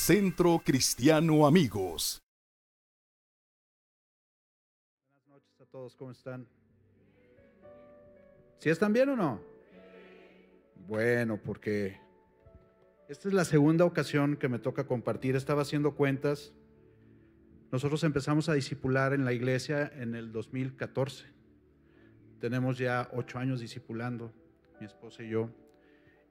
Centro Cristiano Amigos. Buenas noches a todos, ¿cómo están? ¿Sí están bien o no? Bueno, porque esta es la segunda ocasión que me toca compartir. Estaba haciendo cuentas. Nosotros empezamos a discipular en la iglesia en el 2014. Tenemos ya ocho años discipulando, mi esposa y yo.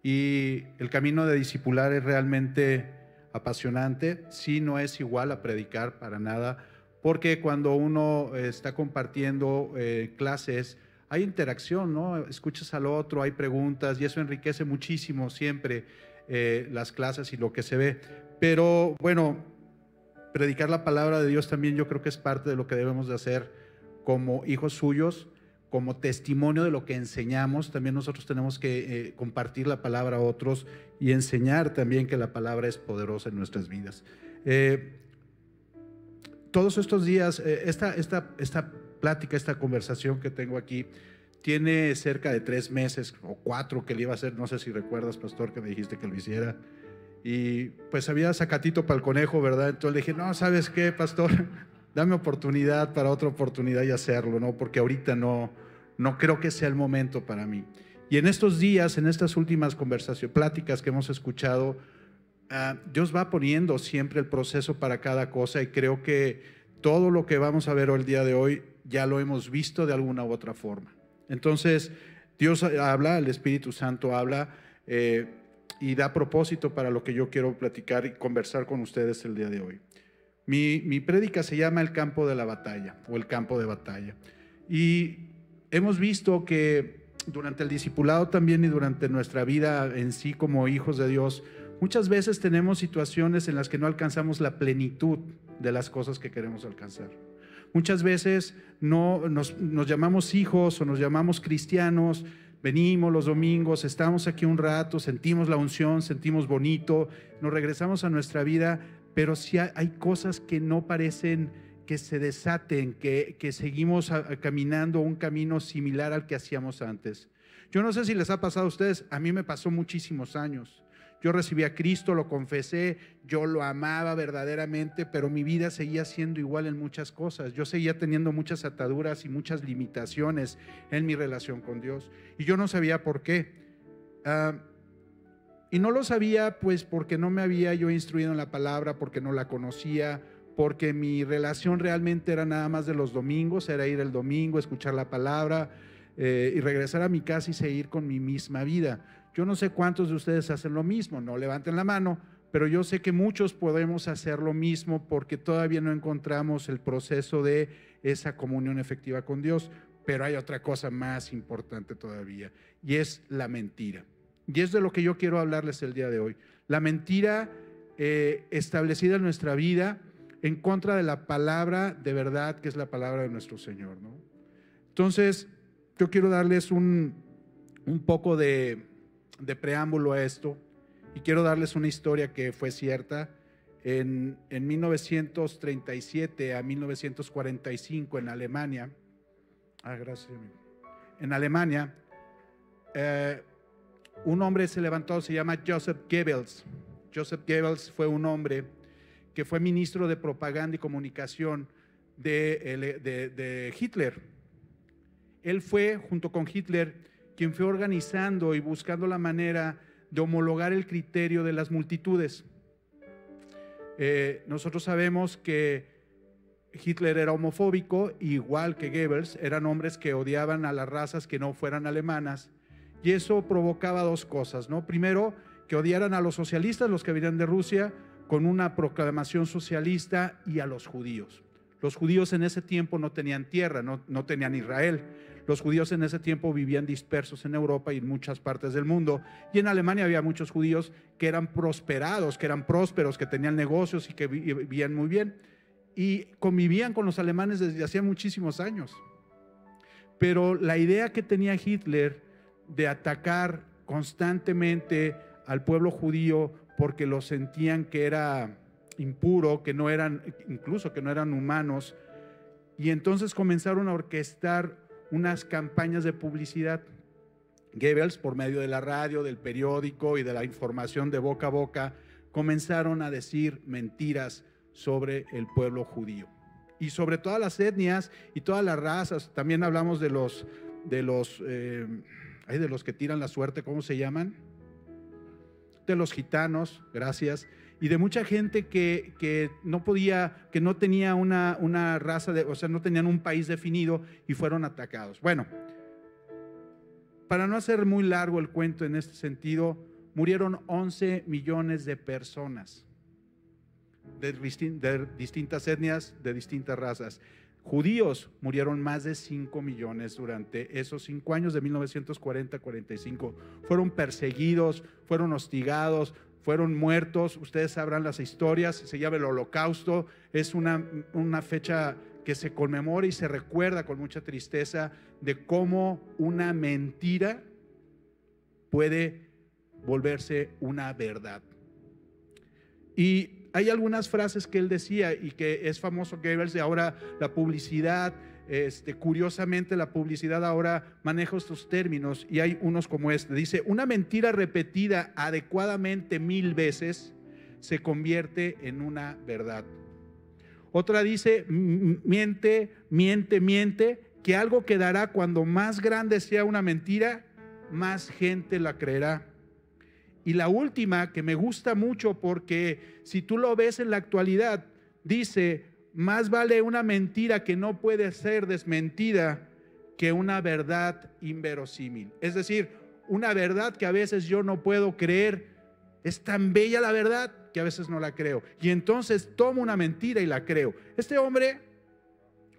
Y el camino de discipular es realmente apasionante. Sí, no es igual a predicar para nada, porque cuando uno está compartiendo eh, clases, hay interacción, ¿no? Escuchas al otro, hay preguntas y eso enriquece muchísimo siempre eh, las clases y lo que se ve. Pero bueno, predicar la palabra de Dios también yo creo que es parte de lo que debemos de hacer como hijos suyos, como testimonio de lo que enseñamos. También nosotros tenemos que eh, compartir la palabra a otros y enseñar también que la palabra es poderosa en nuestras vidas. Eh, todos estos días, esta, esta, esta plática, esta conversación que tengo aquí, tiene cerca de tres meses o cuatro que le iba a hacer, no sé si recuerdas, pastor, que me dijiste que lo hiciera. Y pues había sacatito para el conejo, ¿verdad? Entonces le dije, no, ¿sabes qué, pastor? Dame oportunidad para otra oportunidad y hacerlo, ¿no? Porque ahorita no, no creo que sea el momento para mí. Y en estos días, en estas últimas conversaciones, pláticas que hemos escuchado, uh, Dios va poniendo siempre el proceso para cada cosa y creo que todo lo que vamos a ver hoy el día de hoy ya lo hemos visto de alguna u otra forma. Entonces, Dios habla, el Espíritu Santo habla eh, y da propósito para lo que yo quiero platicar y conversar con ustedes el día de hoy. Mi, mi prédica se llama El campo de la batalla o el campo de batalla. Y hemos visto que durante el discipulado también y durante nuestra vida en sí como hijos de Dios, muchas veces tenemos situaciones en las que no alcanzamos la plenitud de las cosas que queremos alcanzar. Muchas veces no, nos, nos llamamos hijos o nos llamamos cristianos, venimos los domingos, estamos aquí un rato, sentimos la unción, sentimos bonito, nos regresamos a nuestra vida, pero sí hay cosas que no parecen que se desaten, que, que seguimos caminando un camino similar al que hacíamos antes. Yo no sé si les ha pasado a ustedes, a mí me pasó muchísimos años. Yo recibí a Cristo, lo confesé, yo lo amaba verdaderamente, pero mi vida seguía siendo igual en muchas cosas. Yo seguía teniendo muchas ataduras y muchas limitaciones en mi relación con Dios. Y yo no sabía por qué. Uh, y no lo sabía pues porque no me había yo instruido en la palabra, porque no la conocía, porque mi relación realmente era nada más de los domingos, era ir el domingo, escuchar la palabra eh, y regresar a mi casa y seguir con mi misma vida. Yo no sé cuántos de ustedes hacen lo mismo, no levanten la mano, pero yo sé que muchos podemos hacer lo mismo porque todavía no encontramos el proceso de esa comunión efectiva con Dios. Pero hay otra cosa más importante todavía y es la mentira. Y es de lo que yo quiero hablarles el día de hoy. La mentira eh, establecida en nuestra vida en contra de la palabra de verdad que es la palabra de nuestro Señor. ¿no? Entonces, yo quiero darles un, un poco de, de preámbulo a esto y quiero darles una historia que fue cierta. En, en 1937 a 1945 en Alemania, ah, gracias, en Alemania, eh, un hombre se levantó, se llama Joseph Goebbels. Joseph Goebbels fue un hombre que fue ministro de propaganda y comunicación de, Hitler. Él fue, junto con Hitler, quien fue organizando y buscando la manera de homologar el criterio de las multitudes. Eh, nosotros sabemos que Hitler era homofóbico, igual que Goebbels, eran hombres que odiaban a las razas que no fueran alemanas, y eso provocaba dos cosas, ¿no? Primero, que odiaran a los socialistas, los que venían de Rusia, con una proclamación socialista, y a los judíos. Los judíos en ese tiempo no tenían tierra, no, no tenían Israel. Los judíos en ese tiempo vivían dispersos en Europa y en muchas partes del mundo. Y en Alemania había muchos judíos que eran prosperados, que eran prósperos, que tenían negocios y que vivían muy bien. Y convivían con los alemanes desde hacía muchísimos años. Pero la idea que tenía Hitler de atacar constantemente al pueblo judío porque lo sentían que era impuro, que no eran, incluso que no eran humanos, y entonces comenzaron a orquestar unas campañas de publicidad. Goebbels, por medio de la radio, del periódico y de la información de boca a boca, comenzaron a decir mentiras sobre el pueblo judío. Y sobre todas las etnias y todas las razas. También hablamos de los, de los, eh, de los que tiran la suerte, ¿cómo se llaman? De los gitanos, gracias. Y de mucha gente que, que no podía, que no tenía una, una raza, de, o sea, no tenían un país definido y fueron atacados. Bueno, para no hacer muy largo el cuento en este sentido, murieron 11 millones de personas de, distintas etnias, de distintas razas. Judíos murieron más de 5 millones durante esos cinco años de 1940-45. Fueron perseguidos, fueron hostigados, fueron muertos. Ustedes sabrán las historias. Se llama el Holocausto. Es una, una fecha que se conmemora y se recuerda con mucha tristeza de cómo una mentira puede volverse una verdad. Y hay algunas frases que él decía y que es famoso Goebbels de ahora la publicidad, este, curiosamente la publicidad ahora maneja estos términos y hay unos como este. Dice, una mentira repetida adecuadamente mil veces se convierte en una verdad. Otra dice, miente, miente, miente, que algo quedará cuando más grande sea una mentira, más gente la creerá. Y la última, que me gusta mucho porque si tú lo ves en la actualidad, dice, más vale una mentira que no puede ser desmentida que una verdad inverosímil. Es decir, una verdad que a veces yo no puedo creer. Es tan bella la verdad que a veces no la creo. Y entonces tomo una mentira y la creo. Este hombre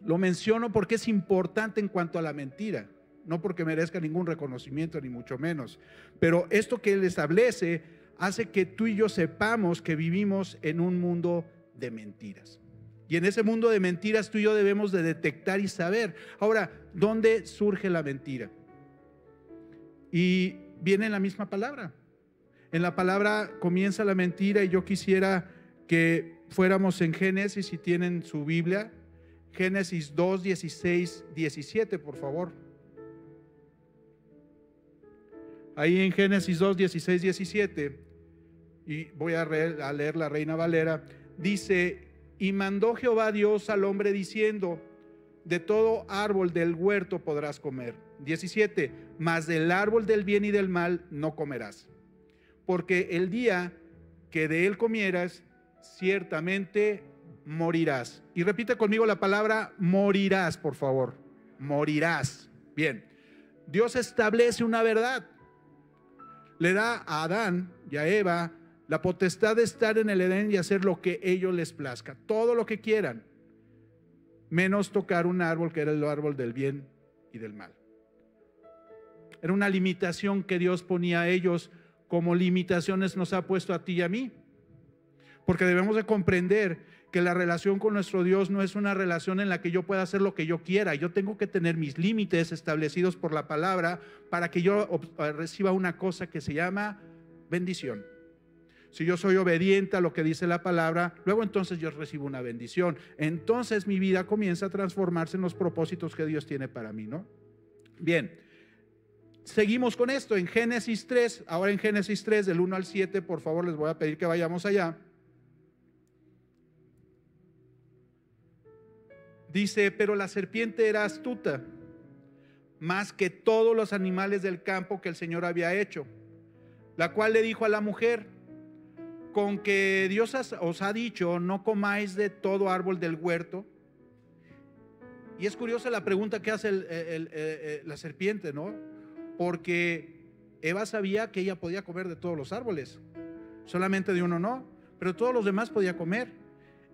lo menciono porque es importante en cuanto a la mentira no porque merezca ningún reconocimiento, ni mucho menos. Pero esto que Él establece hace que tú y yo sepamos que vivimos en un mundo de mentiras. Y en ese mundo de mentiras tú y yo debemos de detectar y saber. Ahora, ¿dónde surge la mentira? Y viene en la misma palabra. En la palabra comienza la mentira y yo quisiera que fuéramos en Génesis, si tienen su Biblia, Génesis 2, 16, 17, por favor. Ahí en Génesis 2, 16, 17, y voy a leer, la Reina Valera, dice, y mandó Jehová Dios al hombre diciendo, de todo árbol del huerto podrás comer. 17, mas del árbol del bien y del mal no comerás, porque el día que de él comieras, ciertamente morirás. Y repite conmigo la palabra morirás, por favor. Morirás. Bien, Dios establece una verdad le da a Adán y a Eva la potestad de estar en el Edén y hacer lo que ellos les plazca, todo lo que quieran, menos tocar un árbol que era el árbol del bien y del mal. Era una limitación que Dios ponía a ellos como limitaciones nos ha puesto a ti y a mí. Porque debemos de comprender que la relación con nuestro Dios no es una relación en la que yo pueda hacer lo que yo quiera. Yo tengo que tener mis límites establecidos por la palabra para que yo eh, reciba una cosa que se llama bendición. Si yo soy obediente a lo que dice la palabra, luego entonces yo recibo una bendición. Entonces mi vida comienza a transformarse en los propósitos que Dios tiene para mí, ¿no? Bien, seguimos con esto en Génesis 3. Ahora en Génesis 3, del 1 al 7, por favor les voy a pedir que vayamos allá. Dice, pero la serpiente era astuta, más que todos los animales del campo que el Señor había hecho, la cual le dijo a la mujer, con que Dios os ha dicho, no comáis de todo árbol del huerto. Y es curiosa la pregunta que hace la serpiente, ¿no? Porque Eva sabía que ella podía comer de todos los árboles, solamente de uno no, pero todos los demás podía comer.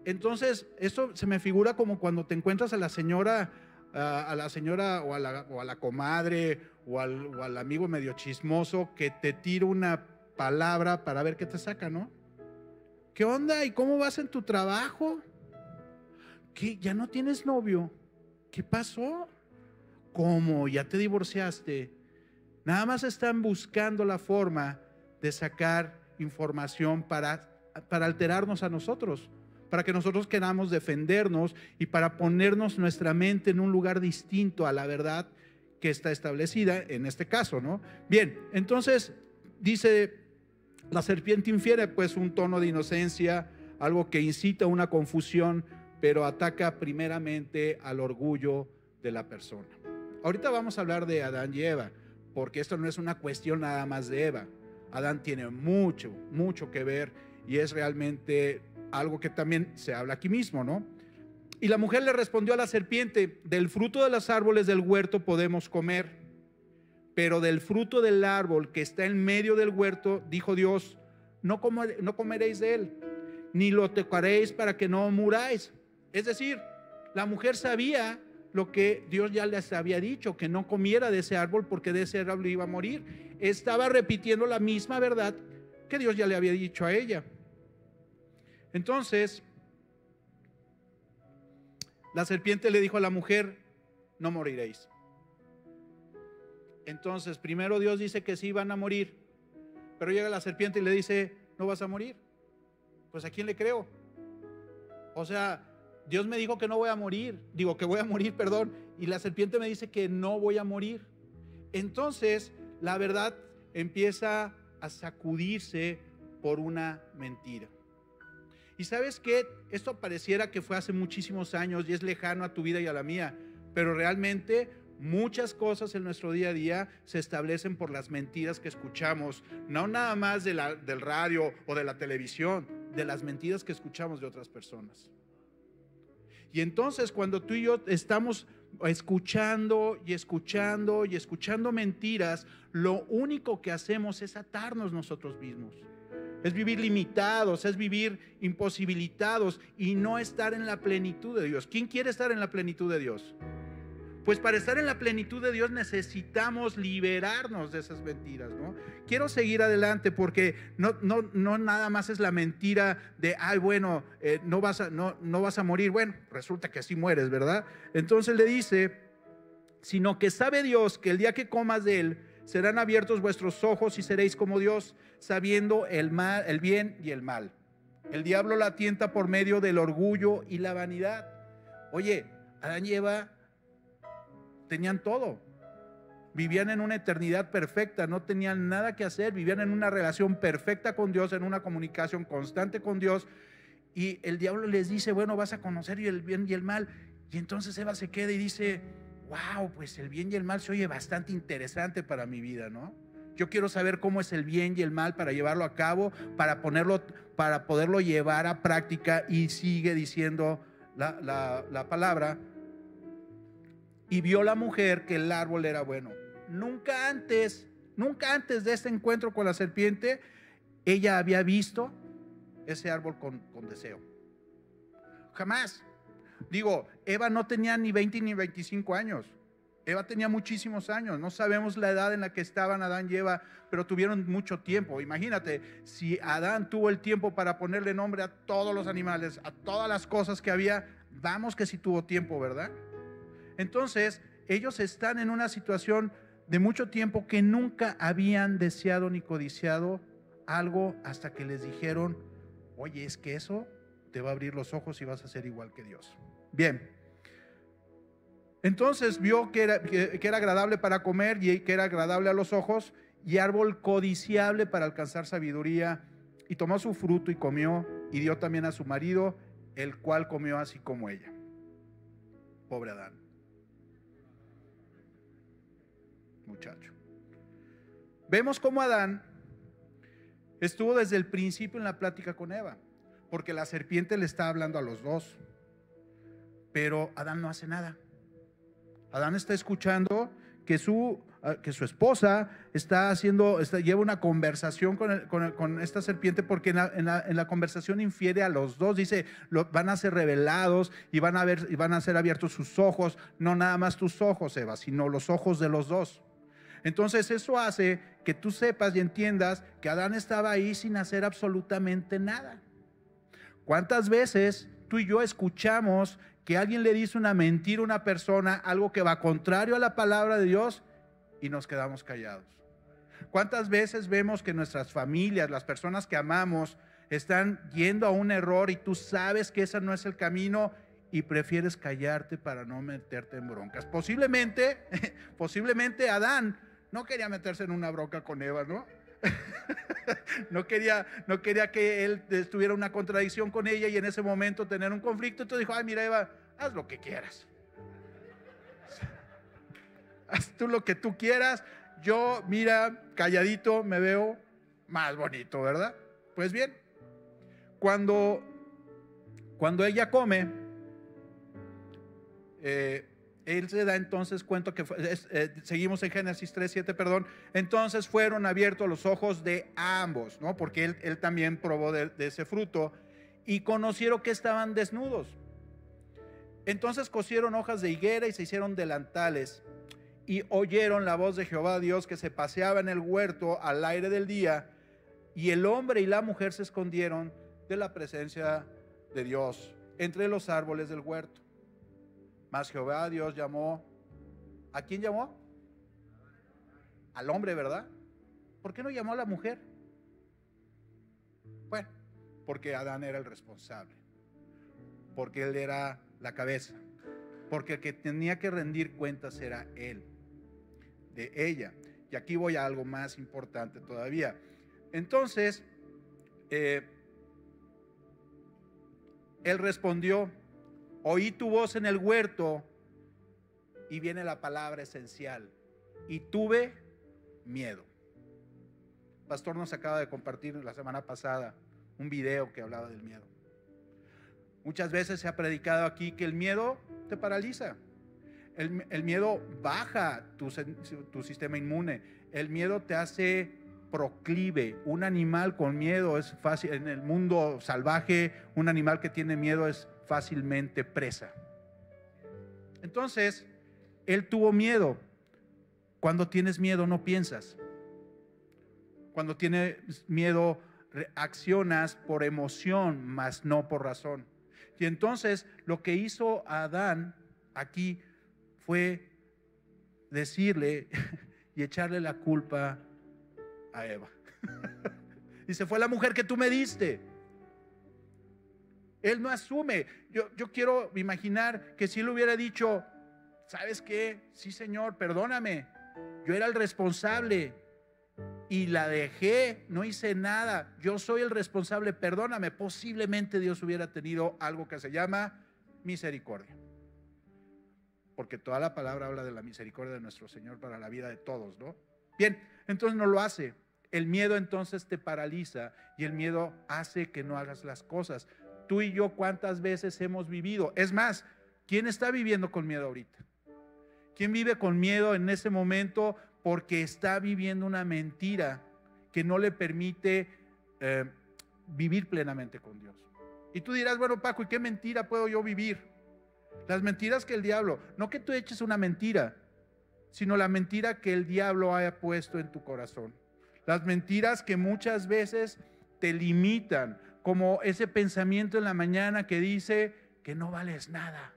Entonces, eso se me figura como cuando te encuentras a la señora, a la señora o a la, comadre o al, amigo medio chismoso que te tira una palabra para ver qué te saca, ¿no? ¿Qué onda? ¿Y cómo vas en tu trabajo? ¿Qué? ¿Ya no tienes novio? ¿Qué pasó? ¿Cómo? ¿Ya te divorciaste? Nada más están buscando la forma de sacar información para alterarnos a nosotros para que nosotros queramos defendernos y para ponernos nuestra mente en un lugar distinto a la verdad que está establecida en este caso, ¿no? Bien, entonces dice La serpiente infiere pues un tono de inocencia, algo que incita a una confusión, pero ataca primeramente al orgullo de la persona. Ahorita vamos a hablar de Adán y Eva, porque esto no es una cuestión nada más de Eva. Adán tiene mucho, mucho que ver y es realmente algo que también se habla aquí mismo, ¿no? Y la mujer le respondió a la serpiente, del fruto de los árboles del huerto podemos comer, pero del fruto del árbol que está en medio del huerto, dijo Dios, no, comeréis de él, ni lo tocaréis para que no muráis. Es decir, la mujer sabía lo que Dios ya les había dicho, que no comiera de ese árbol porque de ese árbol iba a morir. Estaba repitiendo la misma verdad que Dios ya le había dicho a ella. Entonces, la serpiente le dijo a la mujer, no moriréis. Entonces, primero Dios dice que sí van a morir, pero llega la serpiente y le dice, no vas a morir. Pues a quién le creo? O sea, Dios me dijo que no voy a morir, digo que voy a morir, perdón, y la serpiente me dice que no voy a morir. Entonces, la verdad empieza a sacudirse por una mentira. Y sabes que esto pareciera que fue hace muchísimos años y es lejano a tu vida y a la mía, pero realmente muchas cosas en nuestro día a día se establecen por las mentiras que escuchamos, no nada más de la, del radio o de la televisión, de las mentiras que escuchamos de otras personas. Y entonces cuando tú y yo estamos escuchando y escuchando y escuchando mentiras, lo único que hacemos es atarnos nosotros mismos es vivir limitados, es vivir imposibilitados y no estar en la plenitud de Dios. ¿Quién quiere estar en la plenitud de Dios? Pues para estar en la plenitud de Dios necesitamos liberarnos de esas mentiras, ¿no? Quiero seguir adelante porque no, nada más es la mentira de, ay, bueno, eh, no, vas a, no, no vas a morir. Bueno, resulta que así mueres, ¿verdad? Entonces le dice, sino que sabe Dios que el día que comas de él, serán abiertos vuestros ojos y seréis como Dios, sabiendo el mal, el bien y el mal. El diablo la tienta por medio del orgullo y la vanidad. Oye, Adán y Eva tenían todo. Vivían en una eternidad perfecta, no tenían nada que hacer, vivían en una relación perfecta con Dios, en una comunicación constante con Dios. Y el diablo les dice, bueno, vas a conocer el bien y el mal. Y entonces Eva se queda y dice, wow, pues el bien y el mal se oye bastante interesante para mi vida, ¿no? Yo quiero saber cómo es el bien y el mal para llevarlo a cabo, para ponerlo, para poderlo llevar a práctica. Y sigue diciendo la, la palabra. Y vio la mujer que el árbol era bueno. Nunca antes, nunca antes de este encuentro con la serpiente, ella había visto ese árbol con, con deseo. Jamás. Digo, Eva no tenía ni 20 ni 25 años. Eva tenía muchísimos años, no sabemos la edad en la que estaban Adán y Eva, pero tuvieron mucho tiempo. Imagínate, si Adán tuvo el tiempo para ponerle nombre a todos los animales, a todas las cosas que había, vamos que sí tuvo tiempo, ¿verdad? Entonces, ellos están en una situación de mucho tiempo que nunca habían deseado ni codiciado algo hasta que les dijeron, oye, es que eso te va a abrir los ojos y vas a ser igual que Dios. Bien. Entonces vio que era, que, era agradable para comer y que era agradable a los ojos y árbol codiciable para alcanzar sabiduría. Y tomó su fruto y comió y dio también a su marido, el cual comió así como ella. Pobre Adán. Muchacho. Vemos cómo Adán estuvo desde el principio en la plática con Eva, porque la serpiente le está hablando a los dos. Pero Adán no hace nada. Adán está escuchando que su, ah, que su esposa está haciendo, lleva una conversación con, con, esta serpiente porque en la, conversación infiere a los dos, dice, van a ser revelados y van a, ver, y van a ser abiertos sus ojos, no nada más tus ojos, Eva, sino los ojos de los dos. Entonces eso hace que tú sepas y entiendas que Adán estaba ahí sin hacer absolutamente nada. ¿Cuántas veces tú y yo escuchamos que alguien le dice una mentira a una persona, algo que va contrario a la palabra de Dios, y nos quedamos callados. ¿Cuántas veces vemos que nuestras familias, las personas que amamos, están yendo a un error y tú sabes que ese no es el camino y prefieres callarte para no meterte en broncas? Posiblemente, posiblemente Adán no quería meterse en una bronca con Eva, ¿no? no, quería, no quería que él estuviera una contradicción con ella y en ese momento tener un conflicto. Entonces dijo, ay, mira Eva, haz lo que quieras. Haz tú lo que tú quieras. Yo, mira, calladito me veo más bonito, ¿verdad? Pues bien, cuando, cuando ella come, eh, él se da entonces cuenta que eh, seguimos en Génesis 3, 7, perdón. Entonces fueron abiertos los ojos de ambos, ¿no? Porque él, él también probó de, ese fruto y conocieron que estaban desnudos. Entonces cosieron hojas de higuera y se hicieron delantales y oyeron la voz de Jehová Dios que se paseaba en el huerto al aire del día y el hombre y la mujer se escondieron de la presencia de Dios entre los árboles del huerto. Mas Jehová Dios llamó, ¿a quién llamó? Al hombre, ¿verdad? ¿Por qué no llamó a la mujer? Bueno, porque Adán era el responsable, porque él era la cabeza, porque el que tenía que rendir cuentas era él, de ella. Y aquí voy a algo más importante todavía. Entonces, eh, él respondió, Oí tu voz en el huerto y viene la palabra esencial. Y tuve miedo. pastor nos acaba de compartir la semana pasada un video que hablaba del miedo. Muchas veces se ha predicado aquí que el miedo te paraliza. El, miedo baja tu, sistema inmune. El miedo te hace proclive. Un animal con miedo es fácil. En el mundo salvaje, un animal que tiene miedo es fácilmente presa. Entonces, él tuvo miedo. Cuando tienes miedo no piensas. Cuando tienes miedo reaccionas por emoción, mas no por razón. Y entonces lo que hizo Adán aquí fue decirle y echarle la culpa a Eva. Dice, fue la mujer que tú me diste. Él no asume. Yo, yo quiero imaginar que si él hubiera dicho, ¿sabes qué? Sí, Señor, perdóname. Yo era el responsable y la dejé, no hice nada. Yo soy el responsable, perdóname. Posiblemente Dios hubiera tenido algo que se llama misericordia. Porque toda la palabra habla de la misericordia de nuestro Señor para la vida de todos, ¿no? Bien, entonces no lo hace. El miedo entonces te paraliza y el miedo hace que no hagas las cosas tú y yo cuántas veces hemos vivido. Es más, ¿quién está viviendo con miedo ahorita? ¿Quién vive con miedo en ese momento porque está viviendo una mentira que no le permite eh, vivir plenamente con Dios? Y tú dirás, bueno Paco, ¿y qué mentira puedo yo vivir? Las mentiras que el diablo, no que tú eches una mentira, sino la mentira que el diablo haya puesto en tu corazón. Las mentiras que muchas veces te limitan, como ese pensamiento en la mañana que dice que no vales nada.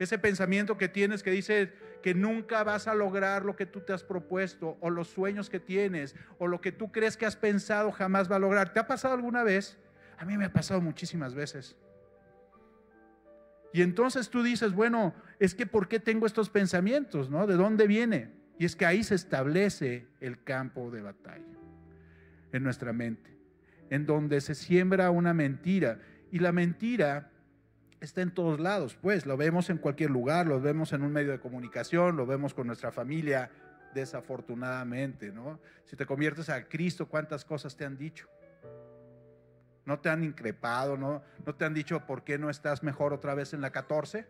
Ese pensamiento que tienes que dice que nunca vas a lograr lo que tú te has propuesto o los sueños que tienes o lo que tú crees que has pensado jamás va a lograr. ¿Te ha pasado alguna vez? A mí me ha pasado muchísimas veces. Y entonces tú dices, bueno, es que ¿por qué tengo estos pensamientos? ¿no? ¿De dónde viene? Y es que ahí se establece el campo de batalla en nuestra mente en donde se siembra una mentira. Y la mentira está en todos lados, pues lo vemos en cualquier lugar, lo vemos en un medio de comunicación, lo vemos con nuestra familia, desafortunadamente, ¿no? Si te conviertes a Cristo, ¿cuántas cosas te han dicho? ¿No te han increpado, no, no te han dicho por qué no estás mejor otra vez en la 14?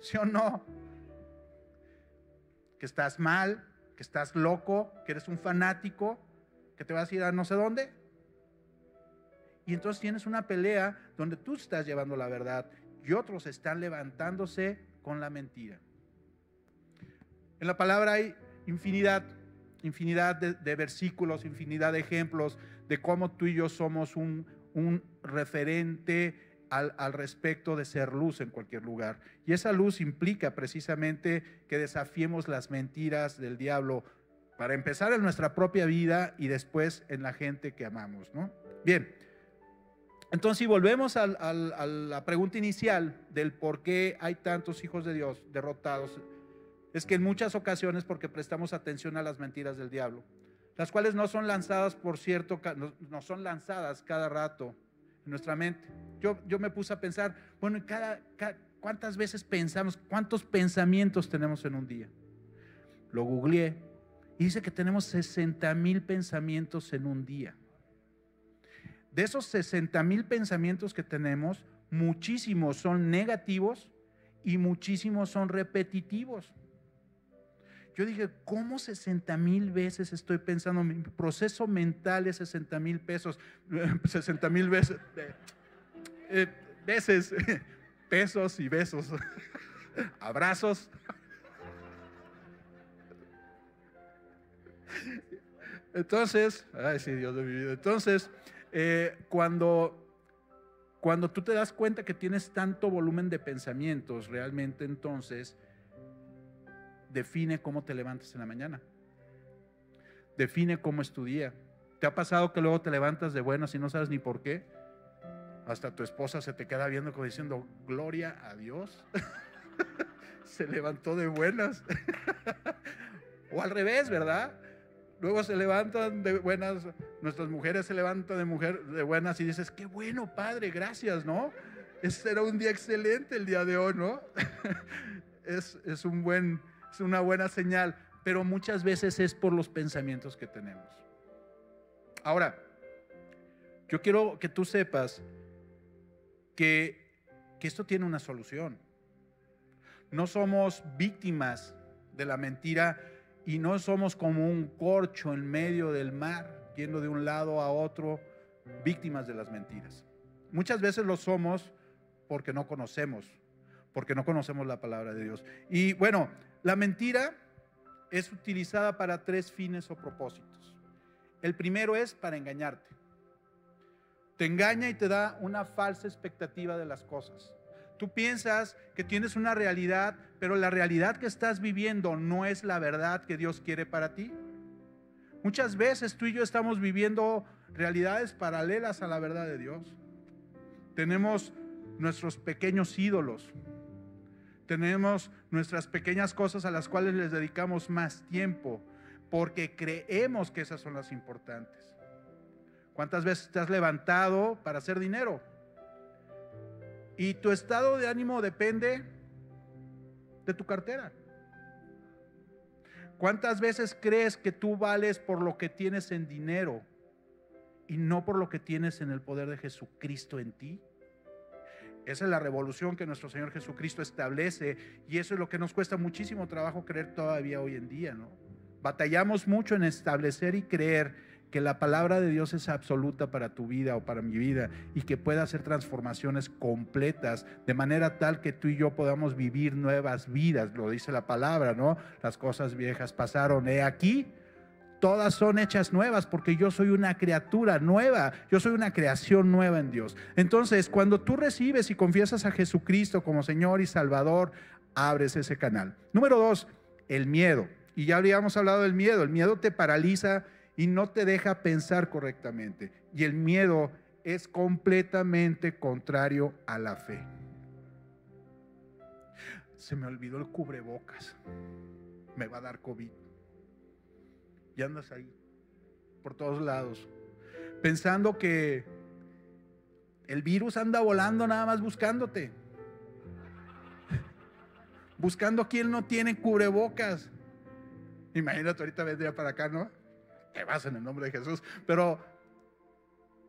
¿Sí o no? Que estás mal, que estás loco, que eres un fanático, que te vas a ir a no sé dónde. Y entonces tienes una pelea donde tú estás llevando la verdad y otros están levantándose con la mentira. En la palabra hay infinidad, infinidad de, versículos, infinidad de ejemplos de cómo tú y yo somos un, un referente al, al, respecto de ser luz en cualquier lugar. Y esa luz implica precisamente que desafiemos las mentiras del diablo para empezar en nuestra propia vida y después en la gente que amamos, ¿no? Bien, entonces si volvemos a, la pregunta inicial del por qué hay tantos hijos de Dios derrotados, es que en muchas ocasiones, porque prestamos atención a las mentiras del diablo, las cuales no son lanzadas, por cierto, no son lanzadas cada rato en nuestra mente. Yo, yo me puse a pensar, bueno, cada, ¿cuántas veces pensamos, cuántos pensamientos tenemos en un día? Lo googleé y dice que tenemos 60 mil pensamientos en un día. De esos 60 mil pensamientos que tenemos, muchísimos son negativos y muchísimos son repetitivos. Yo dije, ¿cómo 60 mil veces estoy pensando? Mi proceso mental es 60 mil pesos, 60 mil veces, eh, veces, pesos y besos, abrazos. Entonces, ay sí, Dios de mi vida. Entonces, eh, cuando, cuando tú te das cuenta que tienes tanto volumen de pensamientos, realmente entonces define cómo te levantas en la mañana. Define cómo es tu día. ¿Te ha pasado que luego te levantas de buenas y no sabes ni por qué? Hasta tu esposa se te queda viendo como diciendo, gloria a Dios. se levantó de buenas. o al revés, ¿verdad? Luego se levantan de buenas, nuestras mujeres se levantan de, mujer, de buenas y dices, qué bueno, Padre, gracias, ¿no? Este era un día excelente el día de hoy, ¿no? es, es, un buen, es una buena señal, pero muchas veces es por los pensamientos que tenemos. Ahora, yo quiero que tú sepas que, que esto tiene una solución. No somos víctimas de la mentira y no somos como un corcho en medio del mar, yendo de un lado a otro, víctimas de las mentiras. Muchas veces lo somos porque no conocemos, porque no conocemos la palabra de Dios. Y bueno, la mentira es utilizada para tres fines o propósitos. El primero es para engañarte. Te engaña y te da una falsa expectativa de las cosas. Tú piensas que tienes una realidad, pero la realidad que estás viviendo no es la verdad que Dios quiere para ti. Muchas veces tú y yo estamos viviendo realidades paralelas a la verdad de Dios. Tenemos nuestros pequeños ídolos. Tenemos nuestras pequeñas cosas a las cuales les dedicamos más tiempo porque creemos que esas son las importantes. ¿Cuántas veces te has levantado para hacer dinero? Y tu estado de ánimo depende de tu cartera. ¿Cuántas veces crees que tú vales por lo que tienes en dinero y no por lo que tienes en el poder de Jesucristo en ti? Esa es la revolución que nuestro Señor Jesucristo establece y eso es lo que nos cuesta muchísimo trabajo creer todavía hoy en día, ¿no? Batallamos mucho en establecer y creer que la palabra de Dios es absoluta para tu vida o para mi vida y que pueda hacer transformaciones completas de manera tal que tú y yo podamos vivir nuevas vidas, lo dice la palabra, ¿no? Las cosas viejas pasaron, he aquí, todas son hechas nuevas porque yo soy una criatura nueva, yo soy una creación nueva en Dios. Entonces, cuando tú recibes y confiesas a Jesucristo como Señor y Salvador, abres ese canal. Número dos, el miedo. Y ya habíamos hablado del miedo, el miedo te paraliza y no te deja pensar correctamente. Y el miedo es completamente contrario a la fe. Se me olvidó el cubrebocas. Me va a dar COVID. Y andas ahí, por todos lados, pensando que el virus anda volando nada más buscándote. Buscando quien no tiene cubrebocas. Imagínate, ahorita vendría para acá, ¿no? Que vas en el nombre de Jesús, pero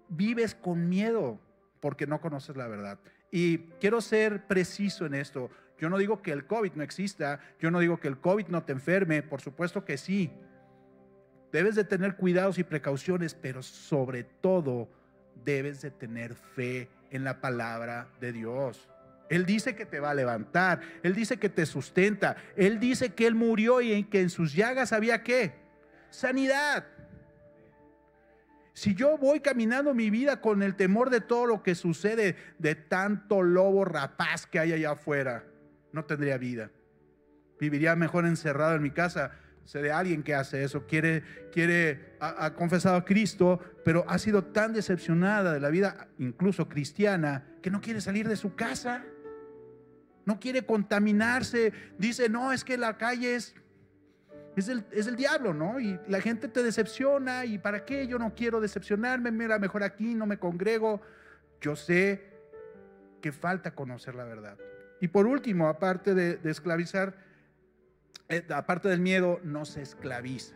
vives con miedo porque no conoces la verdad. Y quiero ser preciso en esto. Yo no digo que el COVID no exista, yo no digo que el COVID no te enferme, por supuesto que sí. Debes de tener cuidados y precauciones, pero sobre todo debes de tener fe en la palabra de Dios. Él dice que te va a levantar, Él dice que te sustenta, Él dice que Él murió y que en sus llagas había qué? Sanidad. Si yo voy caminando mi vida con el temor de todo lo que sucede, de tanto lobo rapaz que hay allá afuera, no tendría vida. Viviría mejor encerrado en mi casa. Sé de alguien que hace eso, quiere, quiere, ha, ha confesado a Cristo, pero ha sido tan decepcionada de la vida, incluso cristiana, que no quiere salir de su casa. no quiere contaminarse, dice, no, es que la calle es, es, el, es el diablo, ¿no? Y la gente te decepciona y ¿para qué? Yo no quiero decepcionarme, mira, mejor aquí no me congrego. Yo sé que falta conocer la verdad. Y por último, aparte de, esclavizar, eh, aparte del miedo, no se esclaviza.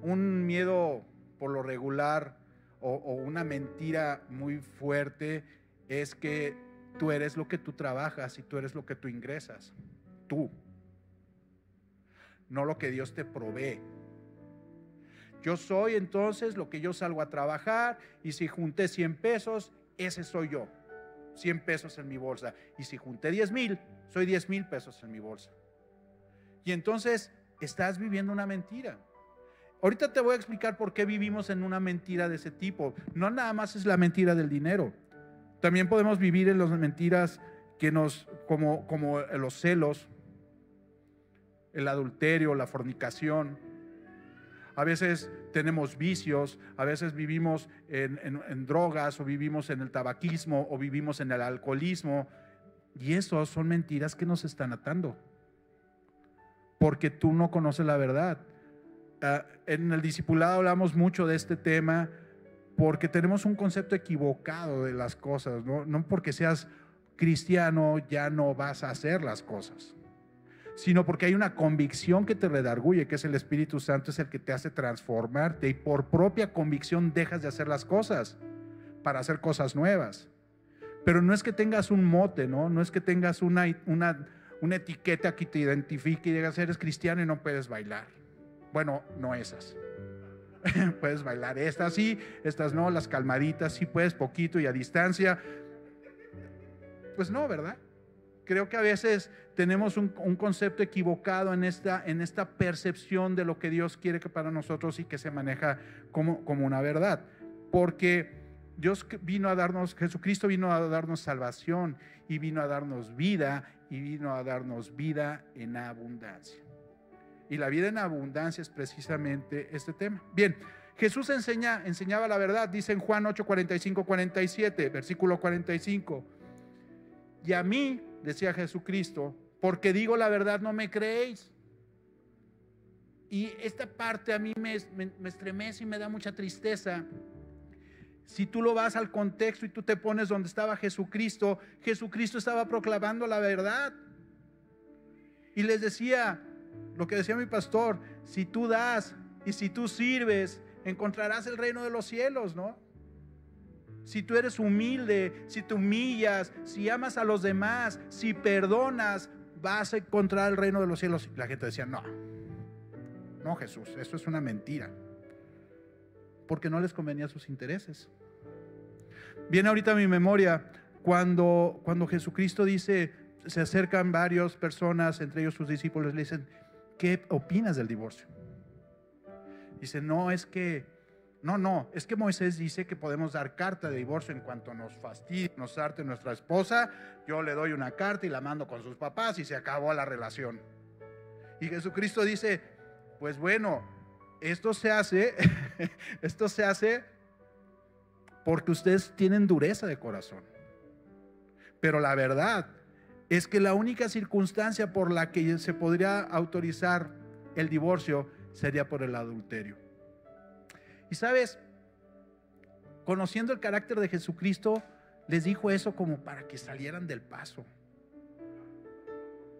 Un miedo por lo regular o, una mentira muy fuerte es que tú eres lo que tú trabajas y tú eres lo que tú ingresas. Tú. No lo que Dios te provee. Yo soy entonces lo que yo salgo a trabajar y si junté 100 pesos, ese soy yo. 100 pesos en mi bolsa. Y si junté 10 mil, soy 10 mil pesos en mi bolsa. Y entonces estás viviendo una mentira. Ahorita te voy a explicar por qué vivimos en una mentira de ese tipo. No nada más es la mentira del dinero. También podemos vivir en las mentiras que nos, como, como los celos, el adulterio, la fornicación. A veces tenemos vicios, a veces vivimos en, drogas o vivimos en el tabaquismo o vivimos en el alcoholismo. Y eso son mentiras que nos están atando. Porque tú no conoces la verdad. Ah, en el discipulado hablamos mucho de este tema porque tenemos un concepto equivocado de las cosas, ¿no? no porque seas cristiano ya no vas a hacer las cosas, sino porque hay una convicción que te redarguye, que es el Espíritu Santo, es el que te hace transformarte y por propia convicción dejas de hacer las cosas para hacer cosas nuevas. Pero no es que tengas un mote, ¿no? No es que tengas una, una, una etiqueta que te identifique y digas, eres cristiano y no puedes bailar. Bueno, no esas. puedes bailar estas sí, estas no, las calmaditas sí puedes poquito y a distancia. Pues no, ¿verdad? Creo que a veces tenemos un, concepto equivocado en esta, en esta percepción de lo que Dios quiere para nosotros y que se maneja como, como una verdad. Porque Dios vino a darnos, Jesucristo vino a darnos salvación y vino a darnos vida y vino a darnos vida en abundancia. Y la vida en abundancia es precisamente este tema. Bien, Jesús enseña, enseñaba la verdad, dice en Juan 8, 45, 47, versículo 45. Y a mí, decía Jesucristo, porque digo la verdad no me creéis. Y esta parte a mí me, me, estremece y me da mucha tristeza. Si tú lo vas al contexto y tú te pones donde estaba Jesucristo, Jesucristo estaba proclamando la verdad. Y les decía, lo que decía mi pastor, si tú das y si tú sirves, encontrarás el reino de los cielos, ¿no? Si tú eres humilde, si te humillas, si amas a los demás, si perdonas, vas a encontrar el reino de los cielos. La gente decía, no, no Jesús, eso es una mentira. Porque no les convenía sus intereses. Viene ahorita a mi memoria cuando, cuando Jesucristo dice, se acercan varias personas, entre ellos sus discípulos, le dicen, ¿qué opinas del divorcio? Dice, no, es que, no, no, es que Moisés dice que podemos dar carta de divorcio en cuanto nos fastidie, nos arte nuestra esposa, yo le doy una carta y la mando con sus papás y se acabó la relación. Y Jesucristo dice, pues bueno, esto se hace, esto se hace porque ustedes tienen dureza de corazón. Pero la verdad es que la única circunstancia por la que se podría autorizar el divorcio sería por el adulterio. Y sabes, conociendo el carácter de Jesucristo, les dijo eso como para que salieran del paso.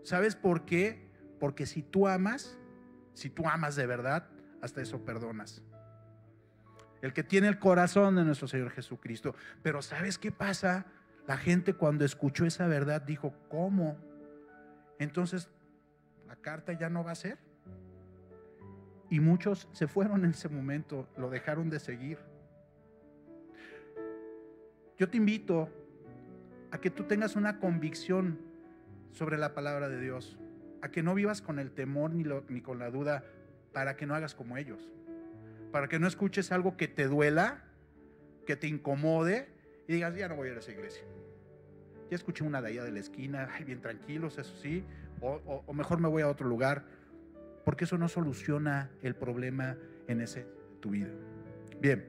¿Sabes por qué? Porque si tú amas, si tú amas de verdad, hasta eso perdonas. El que tiene el corazón de nuestro Señor Jesucristo. Pero ¿sabes qué pasa? La gente cuando escuchó esa verdad dijo, ¿cómo? Entonces, la carta ya no va a ser. Y muchos se fueron en ese momento, lo dejaron de seguir. Yo te invito a que tú tengas una convicción sobre la palabra de Dios, a que no vivas con el temor ni, ni con la duda, para que no hagas como ellos, para que no escuches algo que te duela, que te incomode y digas, ya no voy a ir a esa iglesia. Ya escuché una de allá de la esquina, bien tranquilos, eso sí, o, o mejor me voy a otro lugar, porque eso no soluciona el problema en ese tu vida. Bien,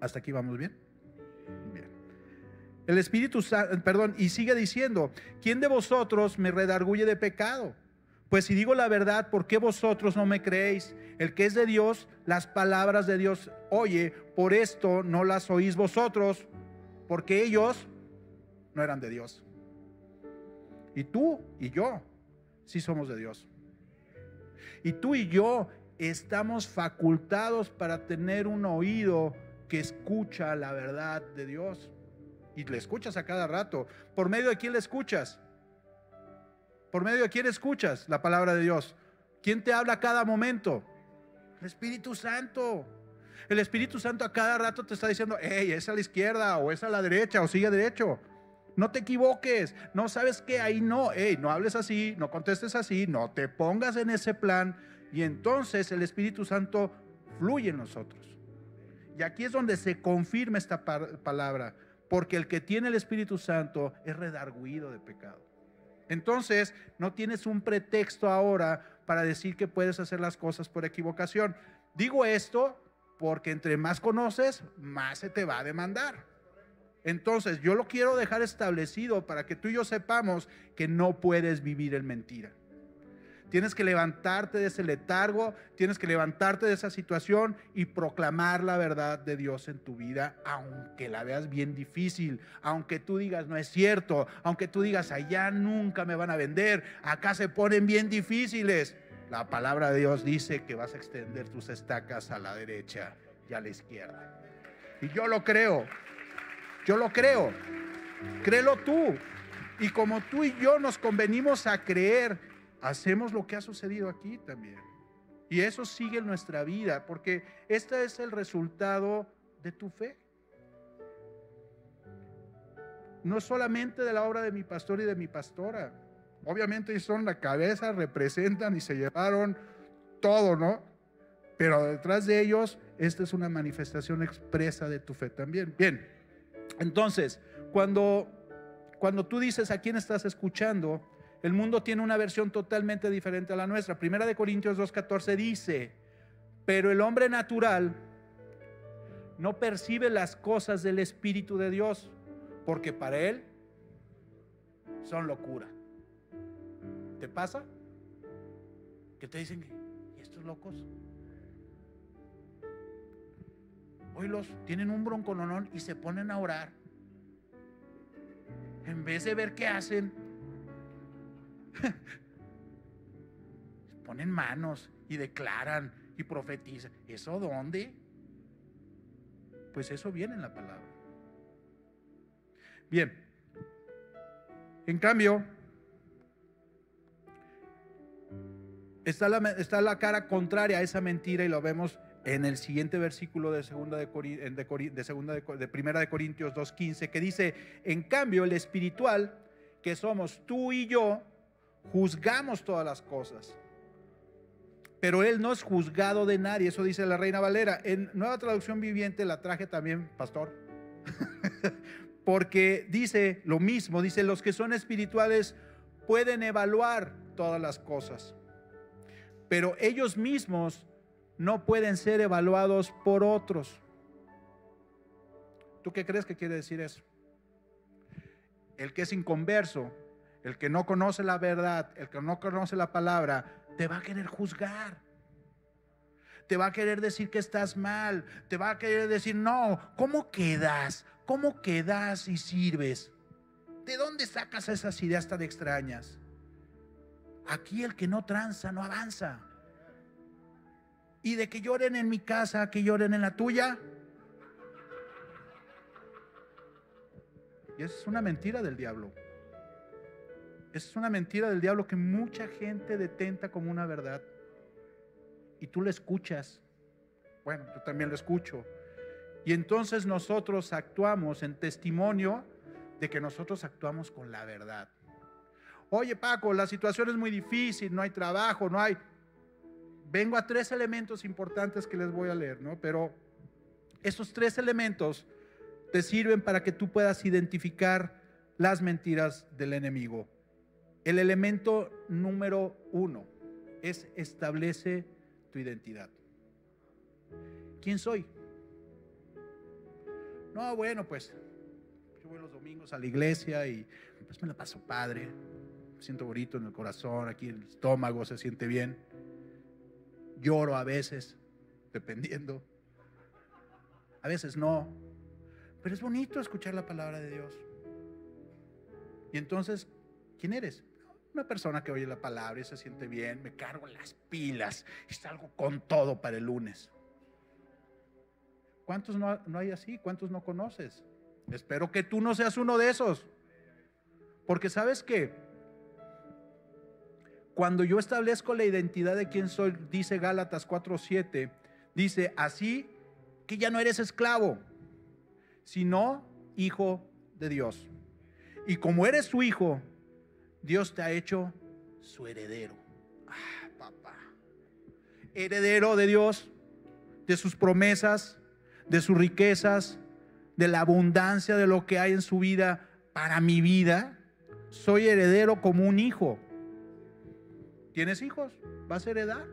hasta aquí vamos bien. Bien. El Espíritu Santo, perdón, y sigue diciendo, ¿quién de vosotros me redarguye de pecado? Pues si digo la verdad, ¿por qué vosotros no me creéis? El que es de Dios, las palabras de Dios oye, por esto no las oís vosotros, porque ellos no eran de Dios. Y tú y yo sí somos de Dios. Y tú y yo estamos facultados para tener un oído que escucha la verdad de Dios y le escuchas a cada rato. ¿Por medio de quién le escuchas? ¿Por medio de quién escuchas la palabra de Dios? ¿Quién te habla a cada momento? El Espíritu Santo. El Espíritu Santo a cada rato te está diciendo, hey, es a la izquierda o es a la derecha o sigue derecho. No te equivoques, no sabes que ahí no, hey, no hables así, no contestes así, no te pongas en ese plan. Y entonces el Espíritu Santo fluye en nosotros. Y aquí es donde se confirma esta palabra porque el que tiene el Espíritu Santo es redarguido de pecado. Entonces, no tienes un pretexto ahora para decir que puedes hacer las cosas por equivocación. Digo esto porque entre más conoces, más se te va a demandar. Entonces, yo lo quiero dejar establecido para que tú y yo sepamos que no puedes vivir en mentira. Tienes que levantarte de ese letargo, tienes que levantarte de esa situación y proclamar la verdad de Dios en tu vida, aunque la veas bien difícil, aunque tú digas no es cierto, aunque tú digas allá nunca me van a vender, acá se ponen bien difíciles. La palabra de Dios dice que vas a extender tus estacas a la derecha y a la izquierda. Y yo lo creo, yo lo creo, créelo tú. Y como tú y yo nos convenimos a creer hacemos lo que ha sucedido aquí también. Y eso sigue en nuestra vida, porque este es el resultado de tu fe. No solamente de la obra de mi pastor y de mi pastora. Obviamente son la cabeza, representan y se llevaron todo, ¿no? Pero detrás de ellos, esta es una manifestación expresa de tu fe también. Bien, entonces, cuando, cuando tú dices a quién estás escuchando, el mundo tiene una versión totalmente diferente a la nuestra. Primera de Corintios 2.14 dice, pero el hombre natural no percibe las cosas del Espíritu de Dios, porque para él son locura. ¿Te pasa? Que te dicen, ¿y estos locos? Los tienen un broncononón y se ponen a orar. En vez de ver qué hacen, Ponen manos y declaran y profetizan. ¿Eso dónde? Pues eso viene en la palabra. Bien. En cambio, está la, está la cara contraria a esa mentira y lo vemos en el siguiente versículo de segunda de, de, primera de Corintios 2:15 que dice, "En cambio el espiritual que somos tú y yo juzgamos todas las cosas. Pero Él no es juzgado de nadie, eso dice la Reina Valera. En Nueva Traducción Viviente la traje también, pastor, porque dice lo mismo, dice, los que son espirituales pueden evaluar todas las cosas, pero ellos mismos no pueden ser evaluados por otros. ¿Tú qué crees que quiere decir eso? El que es inconverso el que no conoce la verdad, el que no conoce la palabra, te va a querer juzgar. Te va a querer decir que estás mal. Te va a querer decir, no, ¿cómo quedas? ¿Cómo quedas y sirves? ¿De dónde sacas esas ideas tan extrañas? Aquí el que no tranza no avanza. Y de que lloren en mi casa, que lloren en la tuya. Y es una mentira del diablo. Es una mentira del diablo que mucha gente detenta como una verdad. Y tú lo escuchas. Bueno, yo también lo escucho. Y entonces nosotros actuamos en testimonio de que nosotros actuamos con la verdad. Oye Paco, la situación es muy difícil, no hay trabajo, no hay... Vengo a tres elementos importantes que les voy a leer, ¿no? Pero esos tres elementos te sirven para que tú puedas identificar las mentiras del enemigo. El elemento número uno es establece tu identidad. ¿Quién soy? No, bueno, pues yo voy los domingos a la iglesia y pues me la paso padre, me siento bonito en el corazón, aquí en el estómago se siente bien. Lloro a veces, dependiendo. A veces no. Pero es bonito escuchar la palabra de Dios. Y entonces, ¿quién eres? Una persona que oye la palabra y se siente bien, me cargo las pilas y salgo con todo para el lunes. ¿Cuántos no, no hay así? ¿Cuántos no conoces? Espero que tú no seas uno de esos. Porque sabes que cuando yo establezco la identidad de quién soy, dice Gálatas 4:7, dice, así que ya no eres esclavo, sino hijo de Dios. Y como eres su hijo, Dios te ha hecho su heredero. Ah, papá. Heredero de Dios, de sus promesas, de sus riquezas, de la abundancia de lo que hay en su vida para mi vida. Soy heredero como un hijo. ¿Tienes hijos? Vas a heredar.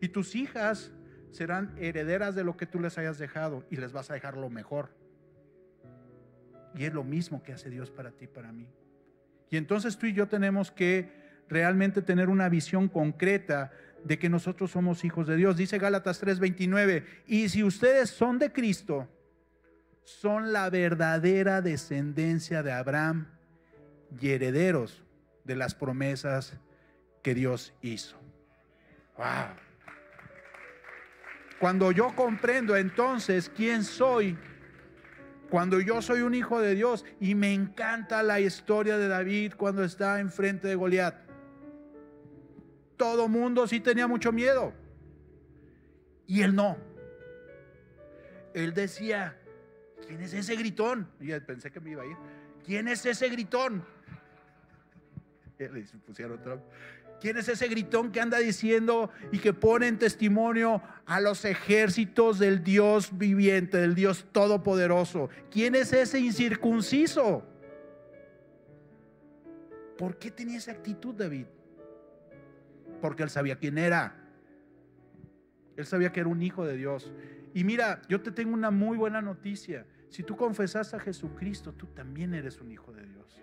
Y tus hijas serán herederas de lo que tú les hayas dejado y les vas a dejar lo mejor. Y es lo mismo que hace Dios para ti, para mí. Y entonces tú y yo tenemos que realmente tener una visión concreta de que nosotros somos hijos de Dios. Dice Gálatas 3:29, y si ustedes son de Cristo, son la verdadera descendencia de Abraham y herederos de las promesas que Dios hizo. Wow. Cuando yo comprendo entonces quién soy, cuando yo soy un hijo de Dios y me encanta la historia de David cuando está enfrente de Goliat. Todo mundo sí tenía mucho miedo. Y él no. Él decía, ¿quién es ese gritón? Y pensé que me iba a ir. ¿Quién es ese gritón? Le pusieron Trump. ¿Quién es ese gritón que anda diciendo y que pone en testimonio a los ejércitos del Dios viviente, del Dios todopoderoso? ¿Quién es ese incircunciso? ¿Por qué tenía esa actitud David? Porque él sabía quién era. Él sabía que era un hijo de Dios. Y mira, yo te tengo una muy buena noticia. Si tú confesas a Jesucristo, tú también eres un hijo de Dios.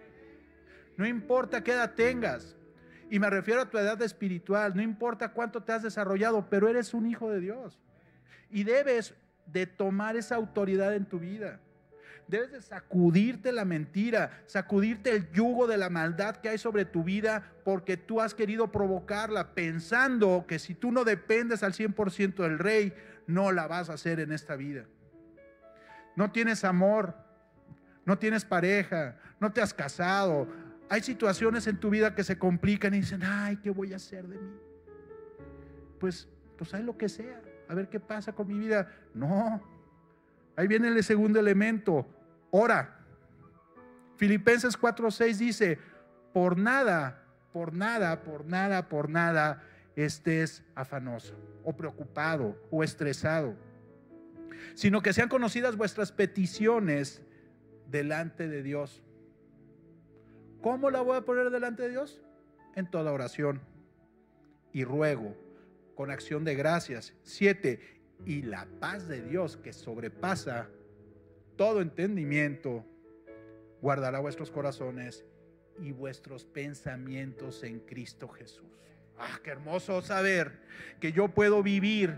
No importa qué edad tengas, y me refiero a tu edad espiritual, no importa cuánto te has desarrollado, pero eres un hijo de Dios. Y debes de tomar esa autoridad en tu vida. Debes de sacudirte la mentira, sacudirte el yugo de la maldad que hay sobre tu vida porque tú has querido provocarla pensando que si tú no dependes al 100% del rey, no la vas a hacer en esta vida. No tienes amor, no tienes pareja, no te has casado, hay situaciones en tu vida que se complican y dicen, ay, ¿qué voy a hacer de mí? Pues, pues hay lo que sea, a ver qué pasa con mi vida. No, ahí viene el segundo elemento, ora. Filipenses 4:6 dice, por nada, por nada, por nada, por nada estés afanoso o preocupado o estresado, sino que sean conocidas vuestras peticiones delante de Dios ¿Cómo la voy a poner delante de Dios? En toda oración y ruego, con acción de gracias. Siete, y la paz de Dios que sobrepasa todo entendimiento, guardará vuestros corazones y vuestros pensamientos en Cristo Jesús. Ah, qué hermoso saber que yo puedo vivir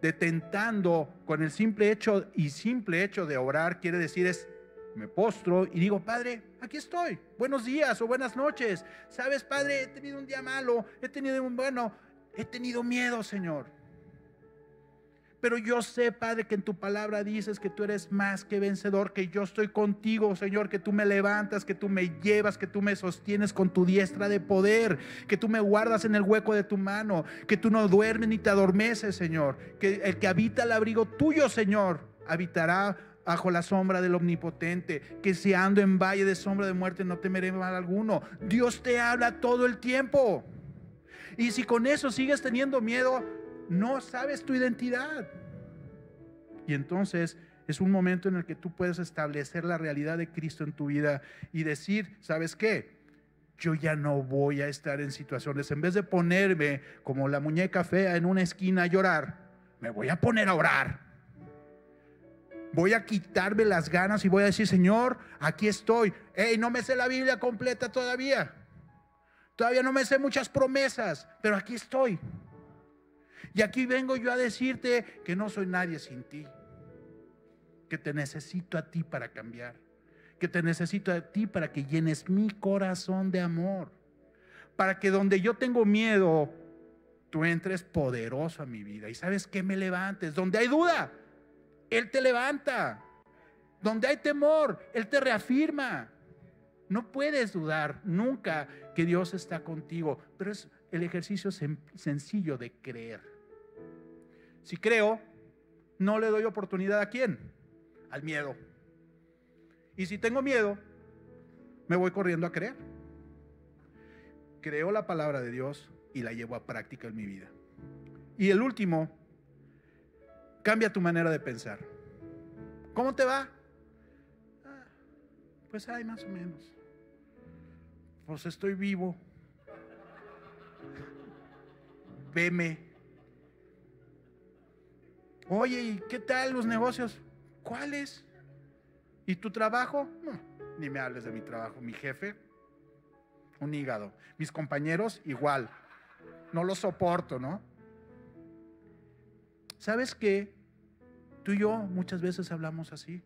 detentando con el simple hecho y simple hecho de orar, quiere decir es me postro y digo, Padre, aquí estoy. Buenos días o buenas noches. Sabes, Padre, he tenido un día malo, he tenido un bueno, he tenido miedo, Señor. Pero yo sé, Padre, que en tu palabra dices que tú eres más que vencedor, que yo estoy contigo, Señor, que tú me levantas, que tú me llevas, que tú me sostienes con tu diestra de poder, que tú me guardas en el hueco de tu mano, que tú no duermes ni te adormeces, Señor, que el que habita el abrigo tuyo, Señor, habitará bajo la sombra del omnipotente, que si ando en valle de sombra de muerte no temeré mal alguno. Dios te habla todo el tiempo. Y si con eso sigues teniendo miedo, no sabes tu identidad. Y entonces es un momento en el que tú puedes establecer la realidad de Cristo en tu vida y decir, ¿sabes qué? Yo ya no voy a estar en situaciones, en vez de ponerme como la muñeca fea en una esquina a llorar, me voy a poner a orar Voy a quitarme las ganas y voy a decir, Señor, aquí estoy. Hey, no me sé la Biblia completa todavía. Todavía no me sé muchas promesas, pero aquí estoy. Y aquí vengo yo a decirte que no soy nadie sin ti. Que te necesito a ti para cambiar. Que te necesito a ti para que llenes mi corazón de amor. Para que donde yo tengo miedo, tú entres poderoso a mi vida. Y sabes que me levantes. Donde hay duda, Él te levanta. Donde hay temor, Él te reafirma. No puedes dudar nunca que Dios está contigo, pero es el ejercicio sencillo de creer. Si creo, no le doy oportunidad a quién? Al miedo. Y si tengo miedo, me voy corriendo a creer. Creo la palabra de Dios y la llevo a práctica en mi vida. Y el último, cambia tu manera de pensar. ¿Cómo te va? Ah, pues hay más o menos. Pues estoy vivo. Veme. Oye, ¿y qué tal los negocios? ¿Cuáles? ¿Y tu trabajo? No, ni me hables de mi trabajo. Mi jefe, un hígado. Mis compañeros, igual no lo soporto, ¿no? ¿Sabes qué? Tú y yo muchas veces hablamos así.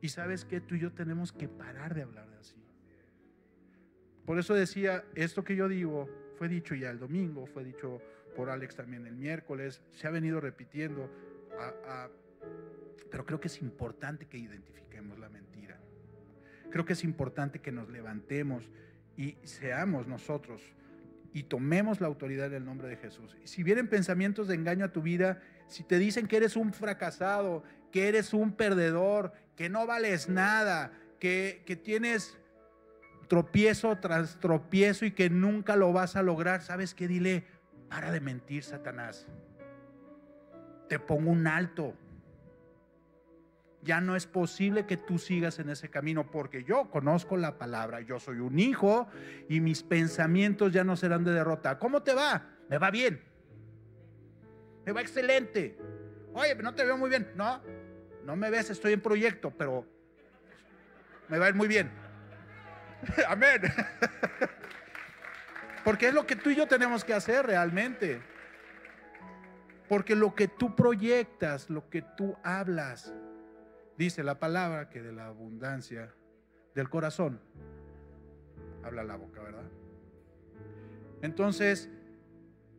Y sabes que tú y yo tenemos que parar de hablar así. Por eso decía, esto que yo digo fue dicho ya el domingo, fue dicho por Alex también el miércoles, se ha venido repitiendo, pero creo que es importante que identifiquemos la mentira. Creo que es importante que nos levantemos y seamos nosotros y tomemos la autoridad en el nombre de Jesús. Y si vienen pensamientos de engaño a tu vida, si te dicen que eres un fracasado, que eres un perdedor, que no vales nada, que, que tienes tropiezo tras tropiezo y que nunca lo vas a lograr, ¿sabes qué? Dile, para de mentir, Satanás. Te pongo un alto ya no es posible que tú sigas en ese camino porque yo conozco la palabra, yo soy un hijo y mis pensamientos ya no serán de derrota. ¿Cómo te va? Me va bien. Me va excelente. Oye, no te veo muy bien. No, no me ves, estoy en proyecto, pero me va a ir muy bien. Amén. Porque es lo que tú y yo tenemos que hacer realmente. Porque lo que tú proyectas, lo que tú hablas, Dice la palabra que de la abundancia del corazón habla la boca, ¿verdad? Entonces,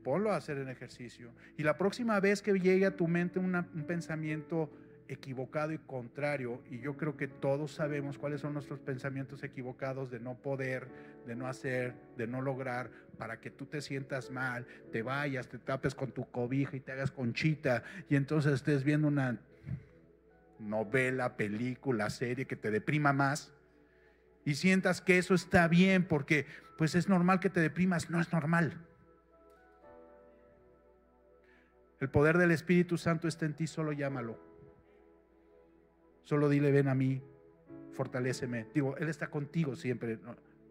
ponlo a hacer en ejercicio. Y la próxima vez que llegue a tu mente un pensamiento equivocado y contrario, y yo creo que todos sabemos cuáles son nuestros pensamientos equivocados de no poder, de no hacer, de no lograr, para que tú te sientas mal, te vayas, te tapes con tu cobija y te hagas conchita, y entonces estés viendo una novela, película, serie que te deprima más y sientas que eso está bien porque pues es normal que te deprimas, no es normal. El poder del Espíritu Santo está en ti, solo llámalo. Solo dile, ven a mí, fortaléceme. Digo, Él está contigo siempre,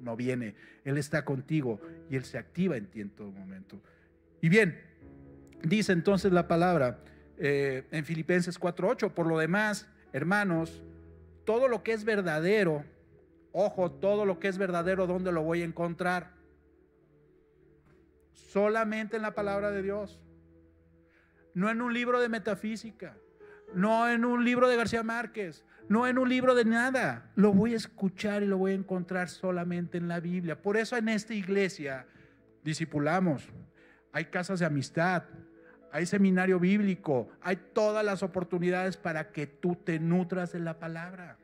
no, viene. Él está contigo y Él se activa en ti en todo momento. Y bien, dice entonces la palabra, eh, en Filipenses 4:8. Por lo demás, hermanos, todo lo que es verdadero, ojo, todo lo que es verdadero, ¿dónde lo voy a encontrar? Solamente en la palabra de Dios. No en un libro de metafísica, no en un libro de García Márquez, no en un libro de nada. Lo voy a escuchar y lo voy a encontrar solamente en la Biblia. Por eso en esta iglesia discipulamos. Hay casas de amistad, hay seminario bíblico, hay todas las oportunidades para que tú te nutras de la palabra.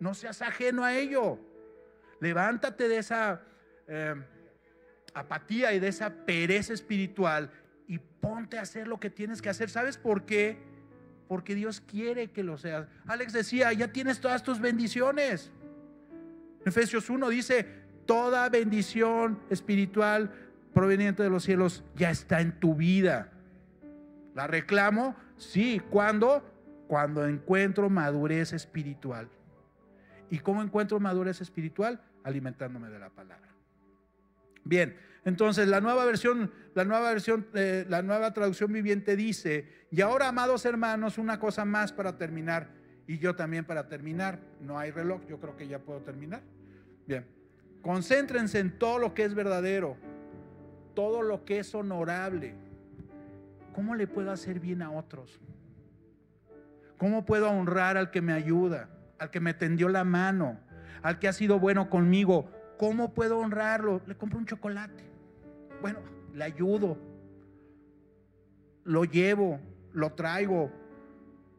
No seas ajeno a ello. Levántate de esa eh, apatía y de esa pereza espiritual y ponte a hacer lo que tienes que hacer. ¿Sabes por qué? Porque Dios quiere que lo seas. Alex decía, ya tienes todas tus bendiciones. Efesios 1 dice, toda bendición espiritual proveniente de los cielos ya está en tu vida. ¿La reclamo? Sí. ¿Cuándo? Cuando encuentro madurez espiritual. ¿Y cómo encuentro madurez espiritual? Alimentándome de la palabra. Bien, Entonces, la nueva versión, la nueva versión, eh, la nueva traducción viviente dice, y ahora, amados hermanos, una cosa más para terminar, y yo también para terminar. No hay reloj, yo creo que ya puedo terminar. Bien, concéntrense en todo lo que es verdadero, todo lo que es honorable. ¿Cómo le puedo hacer bien a otros? ¿Cómo puedo honrar al que me ayuda, al que me tendió la mano, al que ha sido bueno conmigo? ¿Cómo puedo honrarlo? Le compro un chocolate. Bueno, le ayudo. Lo llevo, lo traigo.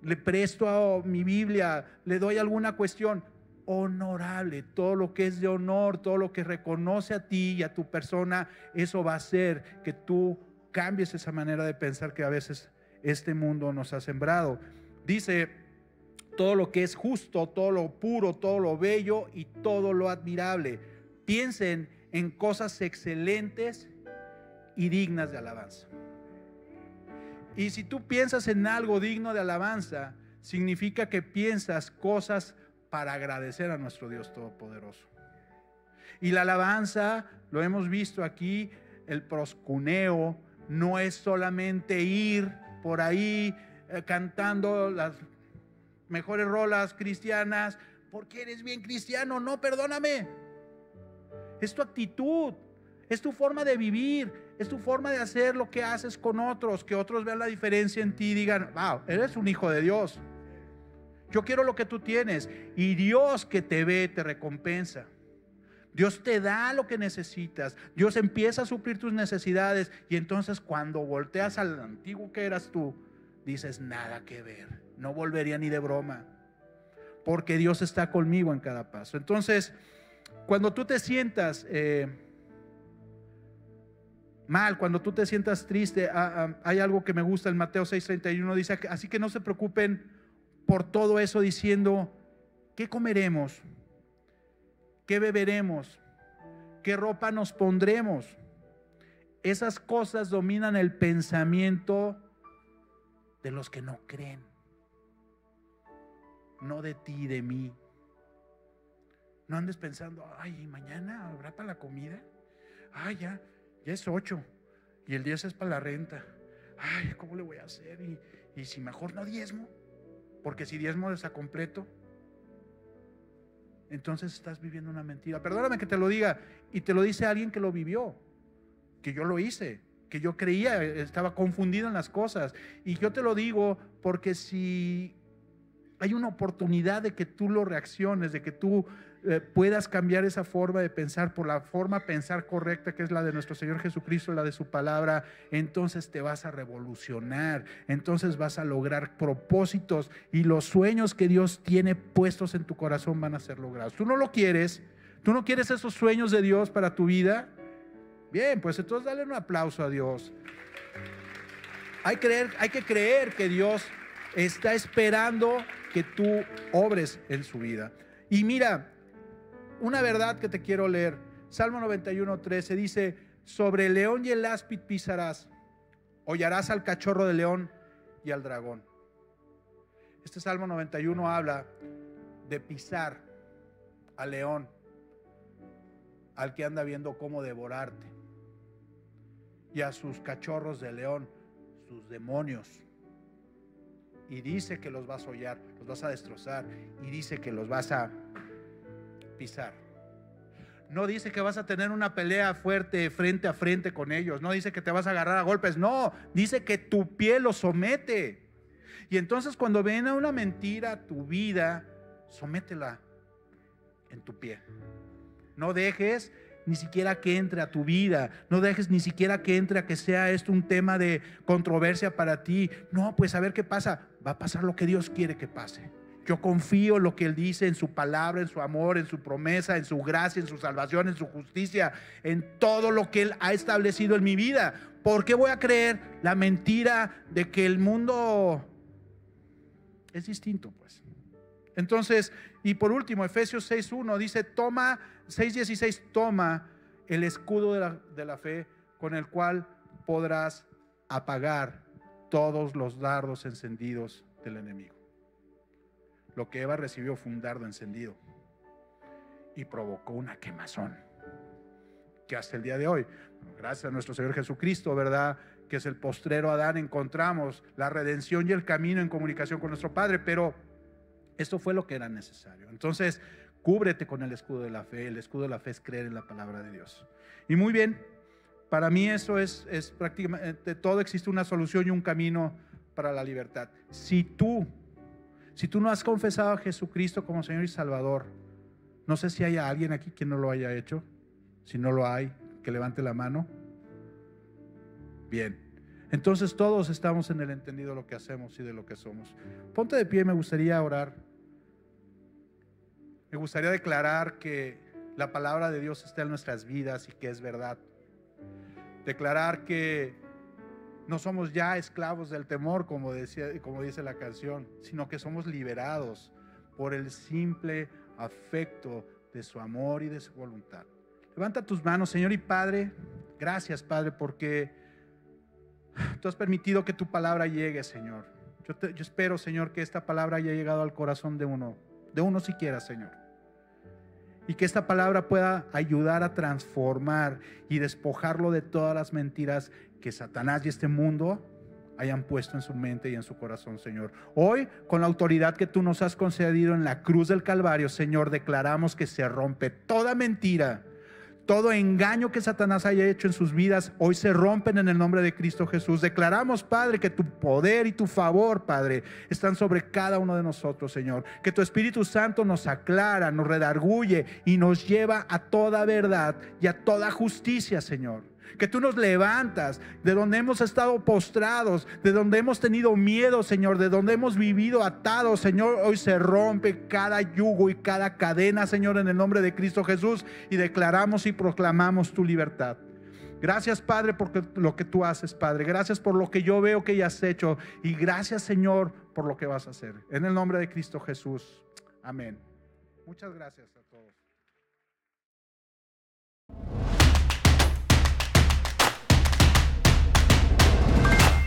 Le presto mi Biblia, le doy alguna cuestión honorable, todo lo que es de honor, todo lo que reconoce a ti y a tu persona, eso va a hacer que tú cambies esa manera de pensar que a veces este mundo nos ha sembrado. Dice, todo lo que es justo, todo lo puro, todo lo bello y todo lo admirable. Piensen en cosas excelentes y dignas de alabanza. Y si tú piensas en algo digno de alabanza, significa que piensas cosas para agradecer a nuestro Dios Todopoderoso. Y la alabanza, lo hemos visto aquí, el proscuneo, no es solamente ir por ahí eh, cantando las mejores rolas cristianas, porque eres bien cristiano, no, perdóname. Es tu actitud, es tu forma de vivir, es tu forma de hacer lo que haces con otros, que otros vean la diferencia en ti y digan, wow, eres un hijo de Dios. Yo quiero lo que tú tienes. Y Dios que te ve te recompensa. Dios te da lo que necesitas. Dios empieza a suplir tus necesidades. Y entonces cuando volteas al antiguo que eras tú, dices, nada que ver. No volvería ni de broma. Porque Dios está conmigo en cada paso. Entonces, cuando tú te sientas eh, mal, cuando tú te sientas triste, ah, ah, hay algo que me gusta en Mateo 6:31. Dice, así que no se preocupen por todo eso diciendo, ¿qué comeremos? ¿Qué beberemos? ¿Qué ropa nos pondremos? Esas cosas dominan el pensamiento de los que no creen, no de ti de mí. No andes pensando, ay, mañana habrá para la comida. Ay, ya, ya es ocho y el diez es para la renta. Ay, ¿cómo le voy a hacer? Y, y si mejor no diezmo. Porque si diezmo es a completo, entonces estás viviendo una mentira. Perdóname que te lo diga, y te lo dice alguien que lo vivió, que yo lo hice, que yo creía, estaba confundido en las cosas. Y yo te lo digo porque si hay una oportunidad de que tú lo reacciones, de que tú eh, puedas cambiar esa forma de pensar por la forma de pensar correcta que es la de nuestro Señor Jesucristo, la de su palabra, entonces te vas a revolucionar, entonces vas a lograr propósitos y los sueños que Dios tiene puestos en tu corazón van a ser logrados. Tú no lo quieres, tú no quieres esos sueños de Dios para tu vida. Bien, pues entonces dale un aplauso a Dios. Hay, que creer que Dios está esperando que tú obres en su vida. Y mira, una verdad que te quiero leer. Salmo 91, 13 dice, sobre el león y el áspid pisarás, hollarás al cachorro de león y al dragón. Este Salmo 91 habla de pisar al león, al que anda viendo cómo devorarte, y a sus cachorros de león, sus demonios. Y dice que los vas a hollar, los vas a destrozar, y dice que los vas a pisar. No dice que vas a tener una pelea fuerte frente a frente con ellos. No dice que te vas a agarrar a golpes. No, dice que tu pie lo somete. Y entonces cuando viene una mentira tu vida, sométela en tu pie. No dejes ni siquiera que entre a tu vida. No dejes ni siquiera que entre a que sea esto un tema de controversia para ti. No, pues a ver qué pasa. Va a pasar lo que Dios quiere que pase. Yo confío en lo que Él dice, en su palabra, en su amor, en su promesa, en su gracia, en su salvación, en su justicia, en todo lo que Él ha establecido en mi vida. ¿Por qué voy a creer la mentira de que el mundo es distinto? Pues. Entonces, y por último, Efesios 6.1 dice, toma, 6.16, toma el escudo de la, de la fe con el cual podrás apagar todos los dardos encendidos del enemigo. Lo que Eva recibió fue un dardo encendido y provocó una quemazón. que hasta el día de hoy, gracias a nuestro Señor Jesucristo, ¿verdad? Que es el postrero Adán, encontramos la redención y el camino en comunicación con nuestro Padre, pero esto fue lo que era necesario. Entonces, cúbrete con el escudo de la fe. El escudo de la fe es creer en la palabra de Dios. Y muy bien, para mí eso es, prácticamente todo existe una solución y un camino para la libertad. Si tú, si tú no has confesado a Jesucristo como Señor y Salvador, no sé si hay alguien aquí que no lo haya hecho. Si no lo hay, que levante la mano. Bien. Entonces todos estamos en el entendido de lo que hacemos y de lo que somos. Ponte de pie, me gustaría orar. Me gustaría declarar que la palabra de Dios está en nuestras vidas y que es verdad. Declarar que no somos ya esclavos del temor, como, decía, como dice la canción, sino que somos liberados por el simple afecto de su amor y de su voluntad. Levanta tus manos, Señor y Padre. Gracias, Padre, porque tú has permitido que tu palabra llegue, Señor. Yo, yo, espero, Señor, que esta palabra haya llegado al corazón de uno, de uno siquiera, Señor. Y que esta palabra pueda ayudar a transformar y despojarlo de todas las mentiras que Satanás y este mundo hayan puesto en su mente y en su corazón, Señor. Hoy, con la autoridad que tú nos has concedido en la cruz del Calvario, Señor, declaramos que se rompe toda mentira todo engaño que Satanás haya hecho en sus vidas, hoy se rompen en el nombre de Cristo Jesús. Declaramos, Padre, que tu poder y tu favor, Padre, están sobre cada uno de nosotros, Señor. Que tu Espíritu Santo nos aclara, nos redarguye y nos lleva a toda verdad y a toda justicia, Señor que tú nos levantas de donde hemos estado postrados, de donde hemos tenido miedo, Señor, de donde hemos vivido atados, Señor. Hoy se rompe cada yugo y cada cadena, Señor, en el nombre de Cristo Jesús y declaramos y proclamamos tu libertad. Gracias, Padre, por lo que tú haces, Padre. Gracias por lo que yo veo que ya has hecho. Y gracias, Señor, por lo que vas a hacer. En el nombre de Cristo Jesús. Amén. Muchas gracias a todos.